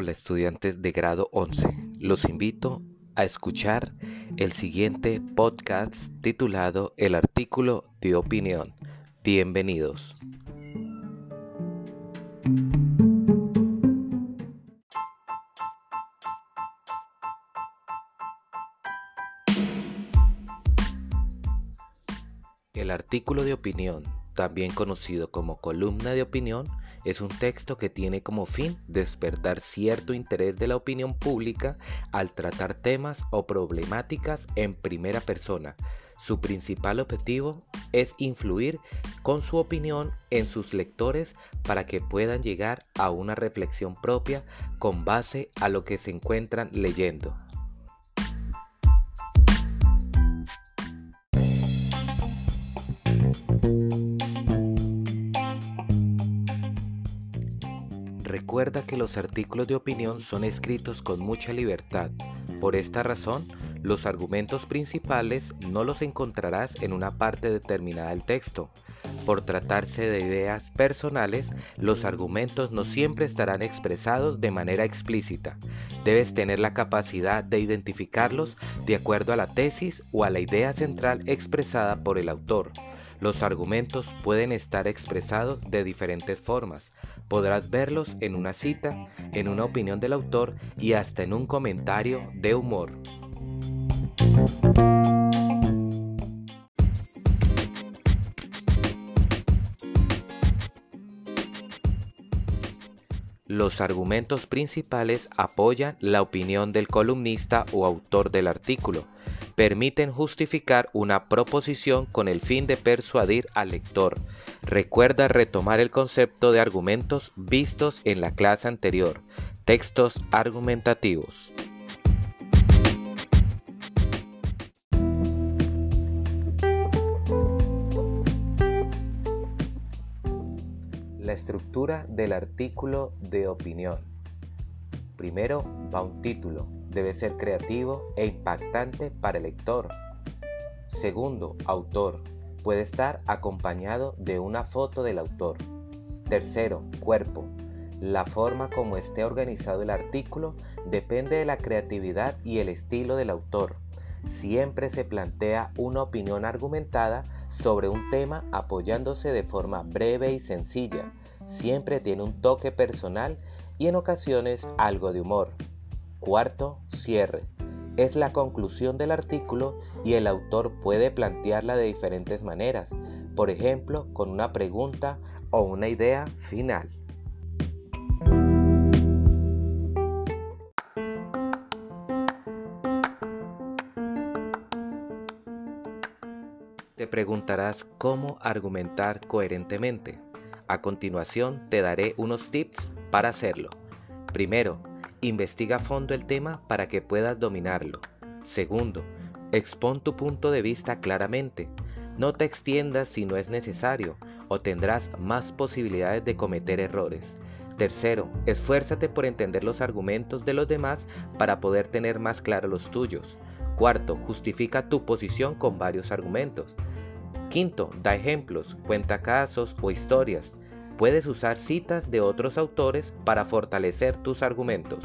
Hola estudiantes de grado 11, los invito a escuchar el siguiente podcast titulado El artículo de opinión. Bienvenidos. El artículo de opinión, también conocido como columna de opinión, es un texto que tiene como fin despertar cierto interés de la opinión pública al tratar temas o problemáticas en primera persona. Su principal objetivo es influir con su opinión en sus lectores para que puedan llegar a una reflexión propia con base a lo que se encuentran leyendo. Recuerda que los artículos de opinión son escritos con mucha libertad. Por esta razón, los argumentos principales no los encontrarás en una parte determinada del texto. Por tratarse de ideas personales, los argumentos no siempre estarán expresados de manera explícita. Debes tener la capacidad de identificarlos de acuerdo a la tesis o a la idea central expresada por el autor. Los argumentos pueden estar expresados de diferentes formas. Podrás verlos en una cita, en una opinión del autor y hasta en un comentario de humor. Los argumentos principales apoyan la opinión del columnista o autor del artículo permiten justificar una proposición con el fin de persuadir al lector. Recuerda retomar el concepto de argumentos vistos en la clase anterior. Textos argumentativos. La estructura del artículo de opinión. Primero va un título, debe ser creativo e impactante para el lector. Segundo, autor. Puede estar acompañado de una foto del autor. Tercero, cuerpo. La forma como esté organizado el artículo depende de la creatividad y el estilo del autor. Siempre se plantea una opinión argumentada sobre un tema apoyándose de forma breve y sencilla. Siempre tiene un toque personal y en ocasiones algo de humor. Cuarto, cierre. Es la conclusión del artículo y el autor puede plantearla de diferentes maneras, por ejemplo, con una pregunta o una idea final. Te preguntarás cómo argumentar coherentemente. A continuación te daré unos tips para hacerlo. Primero, Investiga a fondo el tema para que puedas dominarlo. Segundo, expon tu punto de vista claramente. No te extiendas si no es necesario o tendrás más posibilidades de cometer errores. Tercero, esfuérzate por entender los argumentos de los demás para poder tener más claros los tuyos. Cuarto, justifica tu posición con varios argumentos. Quinto, da ejemplos, cuenta casos o historias. Puedes usar citas de otros autores para fortalecer tus argumentos.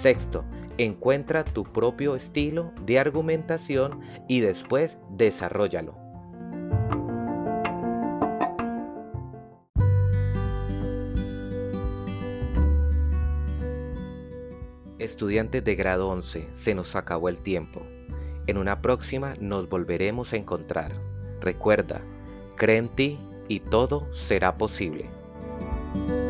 Sexto, encuentra tu propio estilo de argumentación y después desarrollalo. Estudiantes de grado 11, se nos acabó el tiempo. En una próxima nos volveremos a encontrar. Recuerda, cree en ti y todo será posible. Bye.